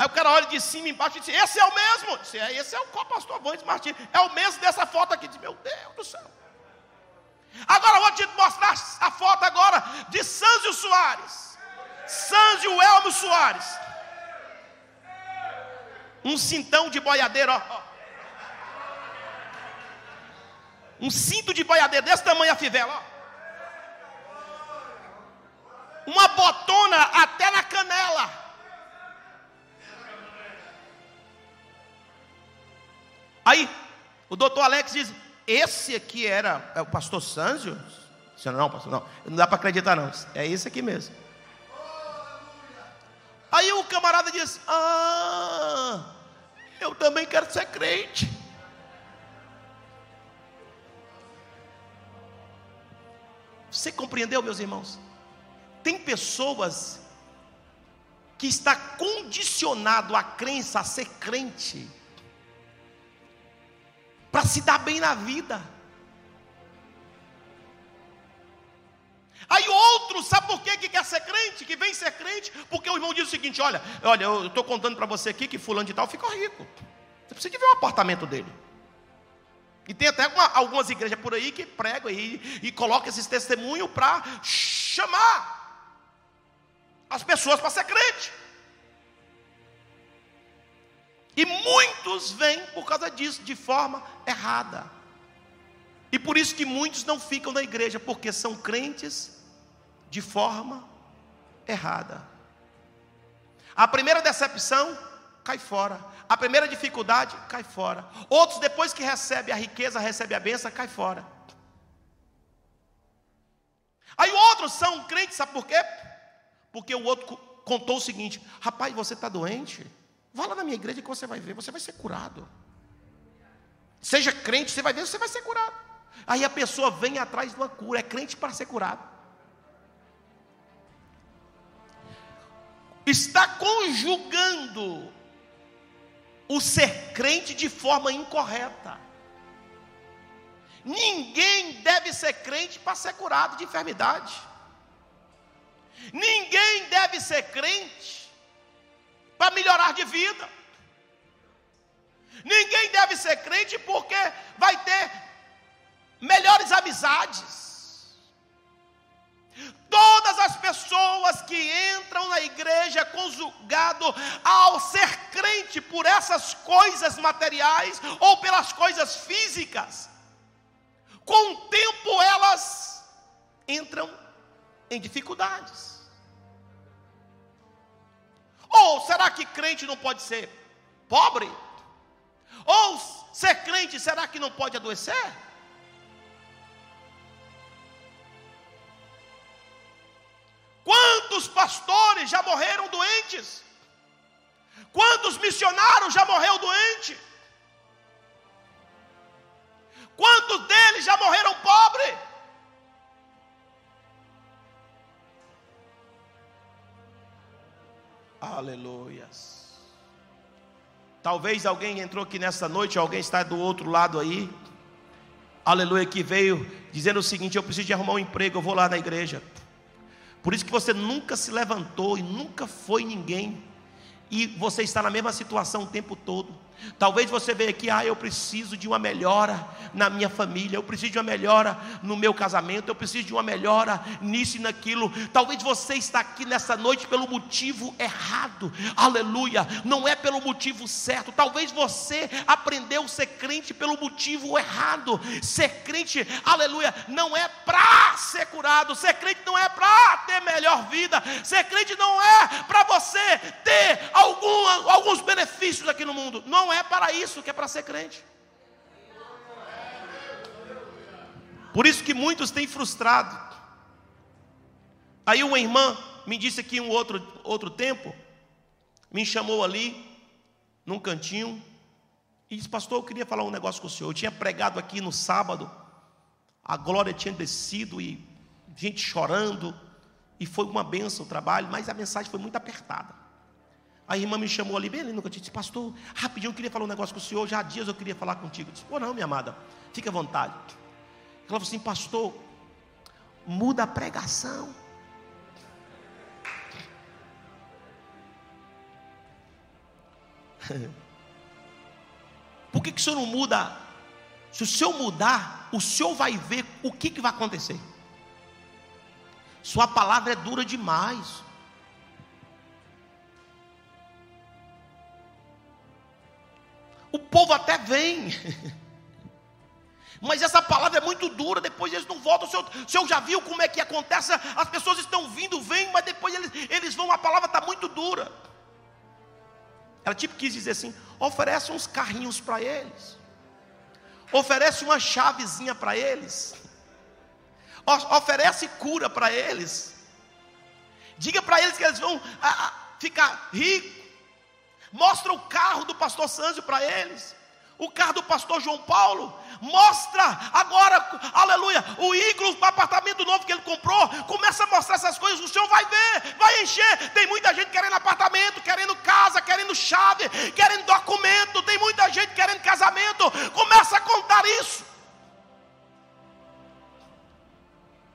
Aí o cara olha de cima embaixo e diz: Esse é o mesmo. Disse, é, esse é o pastor Vandes Martins. É o mesmo dessa foto aqui. Diz, Meu Deus do céu. Agora eu vou te mostrar a foto agora de Sânzio Soares. Sânzio Elmo Soares. Um cintão de boiadeiro, ó. Um cinto de boiadeiro desse tamanho a fivela, ó. Uma botona até na canela. Aí, o doutor Alex diz: Esse aqui era é o pastor Sanzio? Não, pastor, não. Não dá para acreditar, não. É esse aqui mesmo. Aí o camarada diz: Ah, eu também quero ser crente. Você compreendeu, meus irmãos? Tem pessoas que está condicionado à crença, a ser crente, para se dar bem na vida. Aí outro, sabe por quê que quer ser crente, que vem ser crente? Porque o irmão diz o seguinte: olha, olha, eu estou contando para você aqui que fulano de tal ficou rico. Você precisa ver o apartamento dele. E tem até uma, algumas igrejas por aí que pregam e, e colocam esses testemunhos para chamar as pessoas para ser crente. E muitos vêm por causa disso, de forma errada. E por isso que muitos não ficam na igreja, porque são crentes de forma errada. A primeira decepção cai fora. A primeira dificuldade cai fora. Outros, depois que recebe a riqueza, recebe a benção, cai fora. Aí outros são crentes, sabe por quê? Porque o outro contou o seguinte: rapaz, você está doente? Vá lá na minha igreja que você vai ver, você vai ser curado. Seja crente, você vai ver, você vai ser curado. Aí a pessoa vem atrás de uma cura, é crente para ser curado. Está conjugando o ser crente de forma incorreta. Ninguém deve ser crente para ser curado de enfermidade. Ninguém deve ser crente para melhorar de vida. Ninguém deve ser crente porque vai ter melhores amizades. Todas as pessoas que entram na igreja conjugado ao ser crente por essas coisas materiais ou pelas coisas físicas, com o tempo elas entram em dificuldades. Ou será que crente não pode ser pobre? Ou ser crente, será que não pode adoecer? Quantos pastores já morreram doentes? Quantos missionários já morreu doente? Quantos deles já morreram pobres? Aleluias. Talvez alguém entrou aqui nessa noite, alguém está do outro lado aí. Aleluia, que veio dizendo o seguinte: eu preciso de arrumar um emprego, eu vou lá na igreja. Por isso que você nunca se levantou e nunca foi ninguém. E você está na mesma situação o tempo todo. Talvez você veja aqui, ah, eu preciso de uma melhora na minha família, eu preciso de uma melhora no meu casamento, eu preciso de uma melhora nisso e naquilo. Talvez você está aqui nessa noite pelo motivo errado, aleluia, não é pelo motivo certo. Talvez você aprendeu a ser crente pelo motivo errado. Ser crente, aleluia, não é para ser curado, ser crente não é para ter melhor vida, ser crente não é para você ter algum, alguns benefícios aqui no mundo, não não é para isso que é para ser crente. Por isso que muitos têm frustrado. Aí uma irmã me disse aqui um outro, outro tempo, me chamou ali, num cantinho, e disse, pastor, eu queria falar um negócio com o senhor. Eu tinha pregado aqui no sábado, a glória tinha descido e gente chorando, e foi uma benção o trabalho, mas a mensagem foi muito apertada. A irmã me chamou ali, bem ali cantinho, disse, pastor, rapidinho, eu queria falar um negócio com o senhor, já há dias eu queria falar contigo. Eu disse, pô, não, minha amada, fique à vontade. Ela falou assim, pastor, muda a pregação. Por que, que o senhor não muda? Se o senhor mudar, o senhor vai ver o que, que vai acontecer. Sua palavra é dura demais. O povo até vem. Mas essa palavra é muito dura, depois eles não voltam. O senhor, o senhor já viu como é que acontece? As pessoas estão vindo, vêm, mas depois eles, eles vão, a palavra está muito dura. Ela tipo quis dizer assim: oferece uns carrinhos para eles, oferece uma chavezinha para eles, oferece cura para eles, diga para eles que eles vão a, a, ficar ricos, Mostra o carro do pastor Sanzio para eles o carro do pastor João Paulo, mostra agora, aleluia, o ícaro, o apartamento novo que ele comprou, começa a mostrar essas coisas, o senhor vai ver, vai encher. Tem muita gente querendo apartamento, querendo casa, querendo chave, querendo documento, tem muita gente querendo casamento. Começa a contar isso.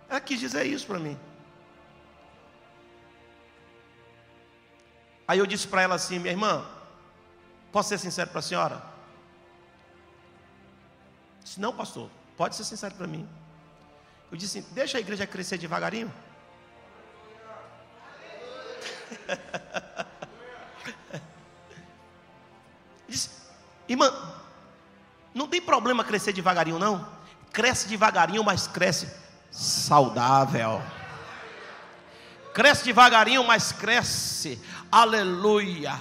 Ela quis dizer isso para mim. Aí eu disse para ela assim, minha irmã, posso ser sincero para a senhora? disse, não, pastor, pode ser sincero para mim. Eu disse, deixa a igreja crescer devagarinho. disse, irmã, não tem problema crescer devagarinho, não. Cresce devagarinho, mas cresce saudável. Cresce devagarinho, mas cresce, aleluia,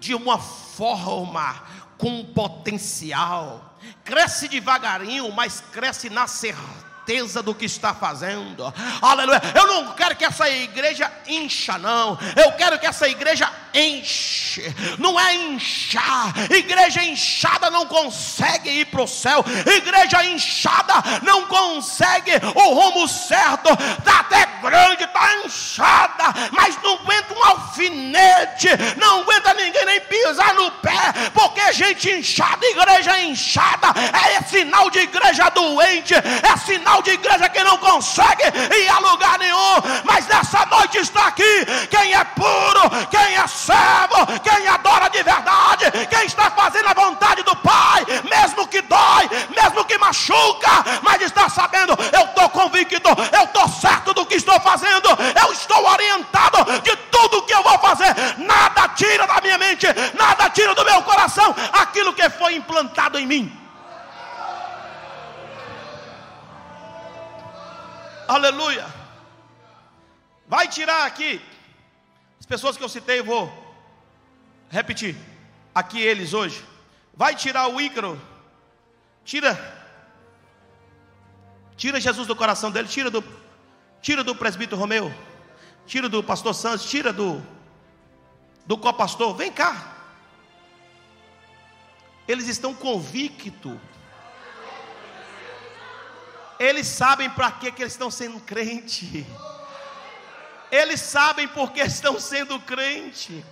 de uma forma com potencial cresce devagarinho, mas cresce na certeza do que está fazendo. Aleluia. Eu não quero que essa igreja incha, não. Eu quero que essa igreja enche. Não é inchar. Igreja inchada não consegue ir para o céu. Igreja inchada não consegue o rumo certo. Está até grande, está inchada, mas não aguenta um alfinete. Não aguenta ninguém nem pisar no pé. Porque gente inchada, igreja inchada, é sinal de igreja doente. É sinal de igreja que não consegue ir a lugar nenhum. Mas nessa noite está aqui quem é puro, quem é servo, quem adora de verdade, quem está fazendo a vontade do Pai, mesmo que dói, mesmo que machuca, mas está sabendo, eu estou convicto, eu estou certo do que estou fazendo, eu estou orientado de tudo que eu vou fazer, nada tira da minha mente, nada tira do meu coração aquilo que foi implantado em mim. Aleluia. Vai tirar aqui as pessoas que eu citei, vou repetir. Aqui eles hoje. Vai tirar o Ícaro. Tira. Tira Jesus do coração dele. Tira do, tira do presbítero Romeu. Tira do pastor Santos. Tira do, do copastor. Vem cá. Eles estão convictos. Eles sabem para que, que eles estão sendo crente. Eles sabem porque estão sendo crente.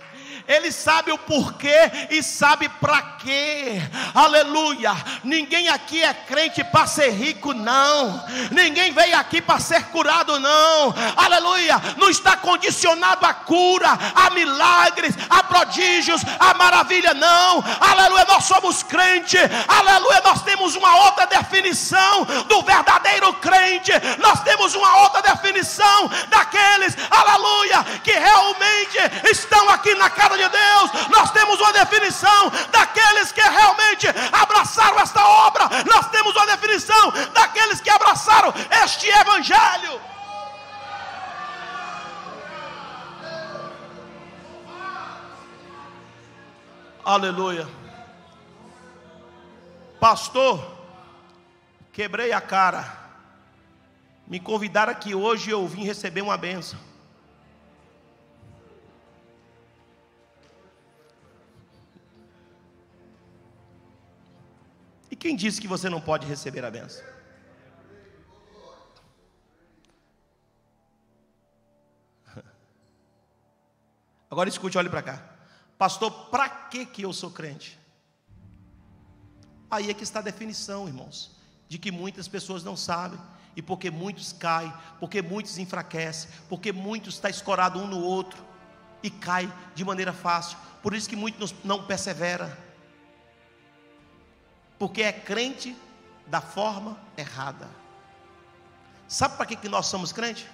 Ele sabe o porquê e sabe para quê. Aleluia. Ninguém aqui é crente para ser rico, não. Ninguém veio aqui para ser curado, não. Aleluia. Não está condicionado a cura, a milagres, a prodígios, a maravilha, não. Aleluia. Nós somos crente. Aleluia. Nós temos uma outra definição do verdadeiro crente. Nós temos uma outra definição daqueles, aleluia, que realmente estão aqui na casa de Deus, nós temos uma definição daqueles que realmente abraçaram esta obra, nós temos uma definição daqueles que abraçaram este Evangelho. Aleluia. Pastor, quebrei a cara. Me convidaram aqui hoje e eu vim receber uma benção. Quem disse que você não pode receber a benção? Agora escute, olhe para cá. Pastor, para que que eu sou crente? Aí é que está a definição, irmãos, de que muitas pessoas não sabem, e porque muitos caem, porque muitos enfraquecem, porque muitos está escorado um no outro e cai de maneira fácil. Por isso que muitos não persevera porque é crente da forma errada. Sabe para que, que nós somos crentes?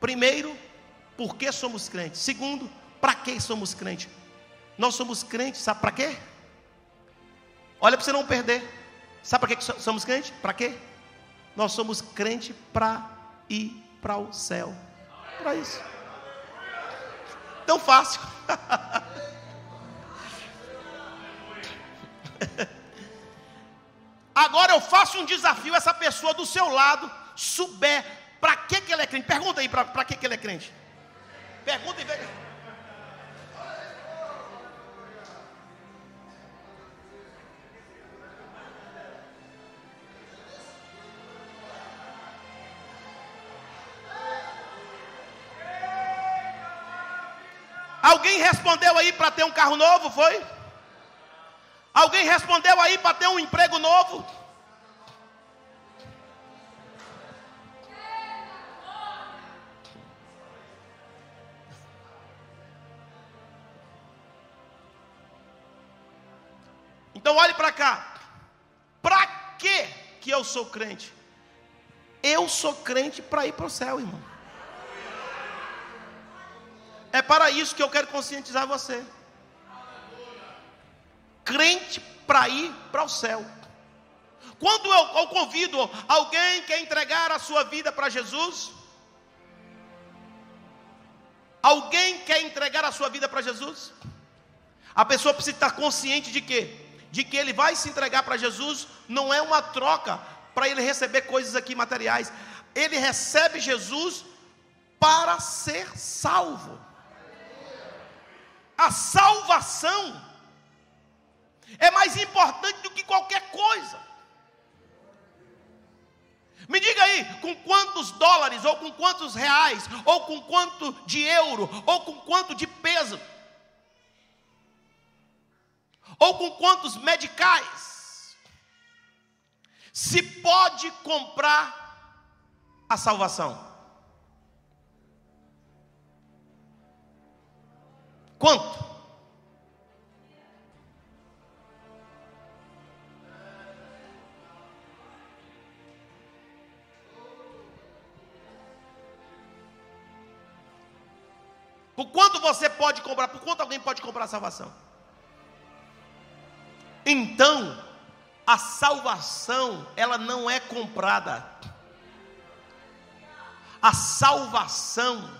Primeiro, porque somos crentes. Segundo, para que somos crentes? Nós somos crentes, sabe para quê? Olha para você não perder. Sabe para que, que somos crentes? Para quê? Nós somos crentes para ir para o céu. Para isso. Tão fácil. Agora eu faço um desafio, essa pessoa do seu lado souber para que, que ela é crente. Pergunta aí para que, que ela é crente. Pergunta e veja. Alguém respondeu aí para ter um carro novo, foi? Alguém respondeu aí para ter um emprego novo? Então olhe para cá. Para que que eu sou crente? Eu sou crente para ir para o céu, irmão. É para isso que eu quero conscientizar você. Crente para ir para o céu. Quando eu, eu convido alguém que quer entregar a sua vida para Jesus, alguém quer entregar a sua vida para Jesus, a pessoa precisa estar consciente de que de que ele vai se entregar para Jesus, não é uma troca para ele receber coisas aqui materiais. Ele recebe Jesus para ser salvo. A salvação é mais importante do que qualquer coisa. Me diga aí, com quantos dólares, ou com quantos reais, ou com quanto de euro, ou com quanto de peso ou com quantos medicais se pode comprar a salvação? Quanto? Pode comprar? Por quanto alguém pode comprar a salvação? Então, a salvação, ela não é comprada. A salvação,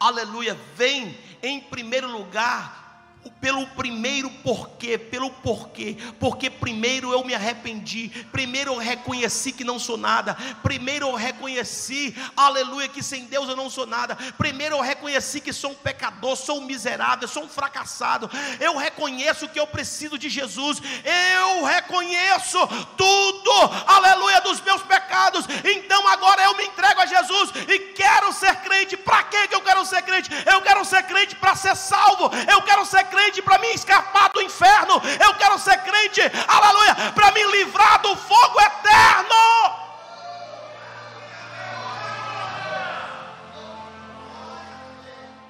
aleluia, vem em primeiro lugar pelo primeiro porquê, pelo porquê, porque primeiro eu me arrependi, primeiro eu reconheci que não sou nada, primeiro eu reconheci, aleluia, que sem Deus eu não sou nada, primeiro eu reconheci que sou um pecador, sou um miserável, sou um fracassado, eu reconheço que eu preciso de Jesus, eu reconheço tudo, aleluia, dos meus pecados, então agora eu me entrego a Jesus e quero ser crente, para que eu quero ser crente? Eu quero ser crente para ser salvo, eu quero ser crente para me escapar do inferno. Eu quero ser crente, aleluia, para me livrar do fogo eterno.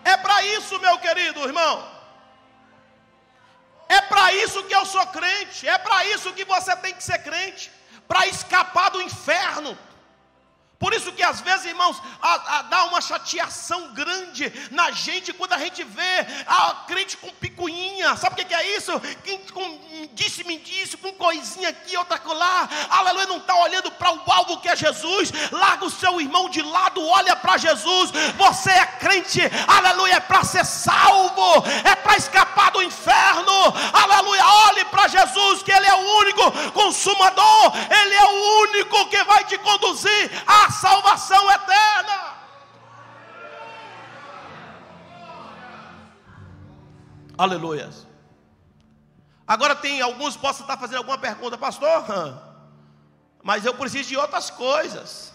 É para isso, meu querido irmão. É para isso que eu sou crente. É para isso que você tem que ser crente. Para escapar do inferno por isso que às vezes, irmãos, a, a, dá uma chateação grande na gente quando a gente vê a crente com picuinha. Sabe o que, que é isso? Quem com disse, me disse, com coisinha aqui, outra lá. Aleluia, não está olhando para o alvo que é Jesus. Larga o seu irmão de lado, olha para Jesus. Você é crente, aleluia, é para ser salvo, é para escapar do inferno. Aleluia, olhe para Jesus, que Ele é o único consumador, Ele é o único que vai te conduzir a salvação eterna. Aleluia. Agora tem alguns possam estar fazendo alguma pergunta, pastor, mas eu preciso de outras coisas.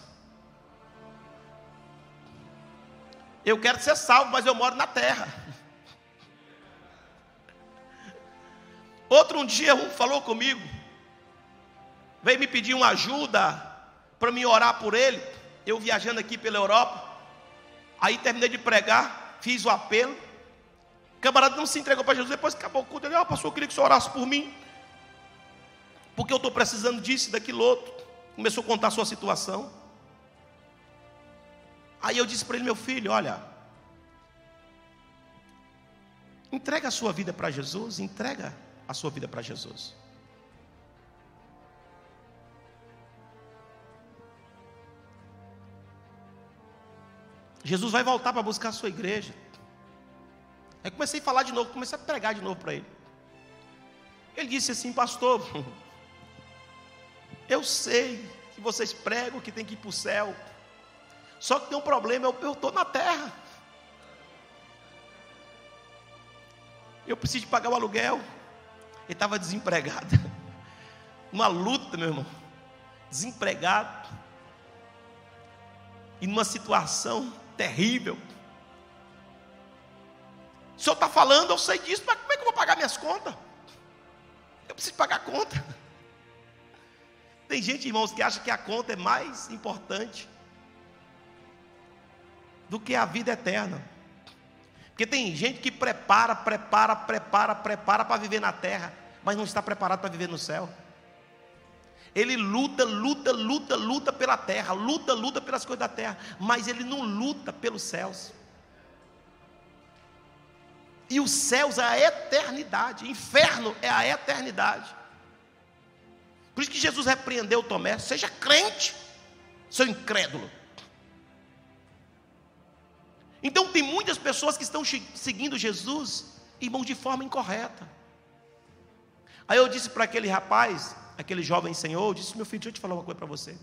Eu quero ser salvo, mas eu moro na terra. Outro um dia um falou comigo, veio me pedir uma ajuda para me orar por ele. Eu viajando aqui pela Europa. Aí terminei de pregar, fiz o apelo. O camarada não se entregou para Jesus. Depois acabou o culto. Ele, ah, pastor, eu queria que você orasse por mim. Porque eu estou precisando disso, daquilo outro. Começou a contar a sua situação. Aí eu disse para ele, meu filho, olha, entrega a sua vida para Jesus, entrega a sua vida para Jesus. Jesus vai voltar para buscar a sua igreja. Aí comecei a falar de novo, comecei a pregar de novo para ele. Ele disse assim, pastor, eu sei que vocês pregam que tem que ir para o céu. Só que tem um problema, eu estou na terra. Eu preciso pagar o aluguel. Ele estava desempregado. Uma luta, meu irmão. Desempregado. E numa situação terrível. O senhor está falando, eu sei disso, mas como é que eu vou pagar minhas contas? Eu preciso pagar a conta. Tem gente, irmãos, que acha que a conta é mais importante do que a vida eterna. Porque tem gente que prepara, prepara, prepara, prepara para viver na terra, mas não está preparado para viver no céu. Ele luta, luta, luta, luta pela terra, luta, luta pelas coisas da terra, mas ele não luta pelos céus. E os céus é a eternidade, inferno é a eternidade. Por isso que Jesus repreendeu Tomé: seja crente, seu incrédulo. Então tem muitas pessoas que estão seguindo Jesus, irmãos, de forma incorreta. Aí eu disse para aquele rapaz, aquele jovem senhor, disse, meu filho, deixa eu te falar uma coisa para você.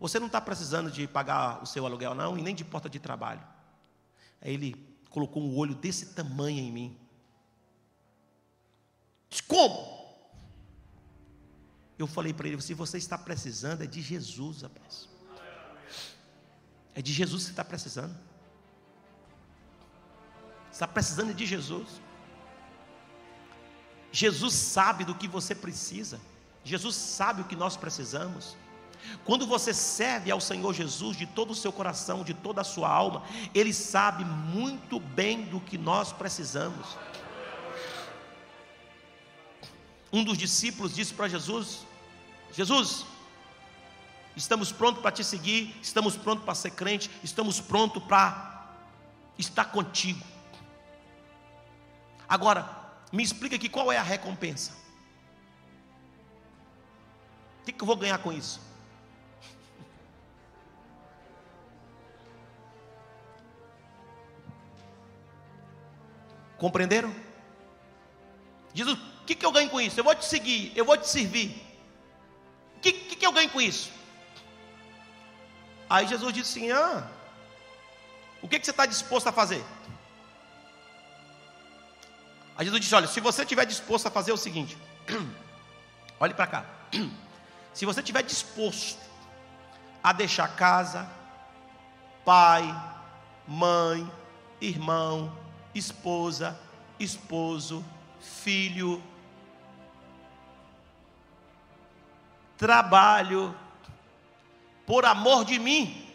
Você não está precisando de pagar o seu aluguel, não, e nem de porta de trabalho. Aí ele colocou um olho desse tamanho em mim. Disse, como? Eu falei para ele, se você está precisando, é de Jesus, rapaz. É de Jesus que você está precisando. Você está precisando de Jesus. Jesus sabe do que você precisa. Jesus sabe o que nós precisamos. Quando você serve ao Senhor Jesus de todo o seu coração, de toda a sua alma, Ele sabe muito bem do que nós precisamos. Um dos discípulos disse para Jesus: Jesus, estamos prontos para te seguir, estamos prontos para ser crente, estamos prontos para estar contigo. Agora, me explica aqui qual é a recompensa. O que, que eu vou ganhar com isso? Compreenderam? Jesus, o que, que eu ganho com isso? Eu vou te seguir, eu vou te servir. O que, que, que eu ganho com isso? Aí Jesus disse assim: ah, o que, que você está disposto a fazer? Aí Jesus disse: olha, se você estiver disposto a fazer o seguinte, olhe para cá. Se você estiver disposto a deixar casa, pai, mãe, irmão, esposa, esposo, filho, trabalho, por amor de mim,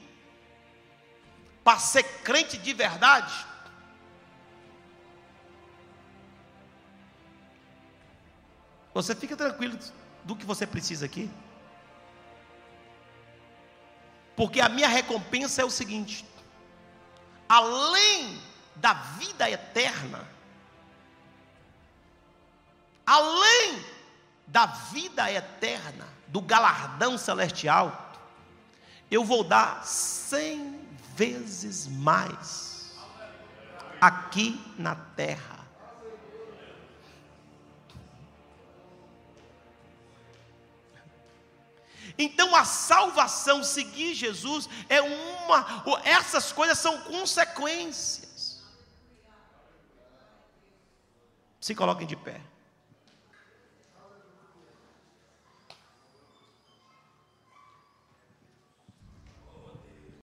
para ser crente de verdade. Você fica tranquilo do que você precisa aqui. Porque a minha recompensa é o seguinte: além da vida eterna, além da vida eterna, do galardão celestial, eu vou dar cem vezes mais aqui na terra. Então a salvação, seguir Jesus, é uma, essas coisas são consequências. Se coloquem de pé.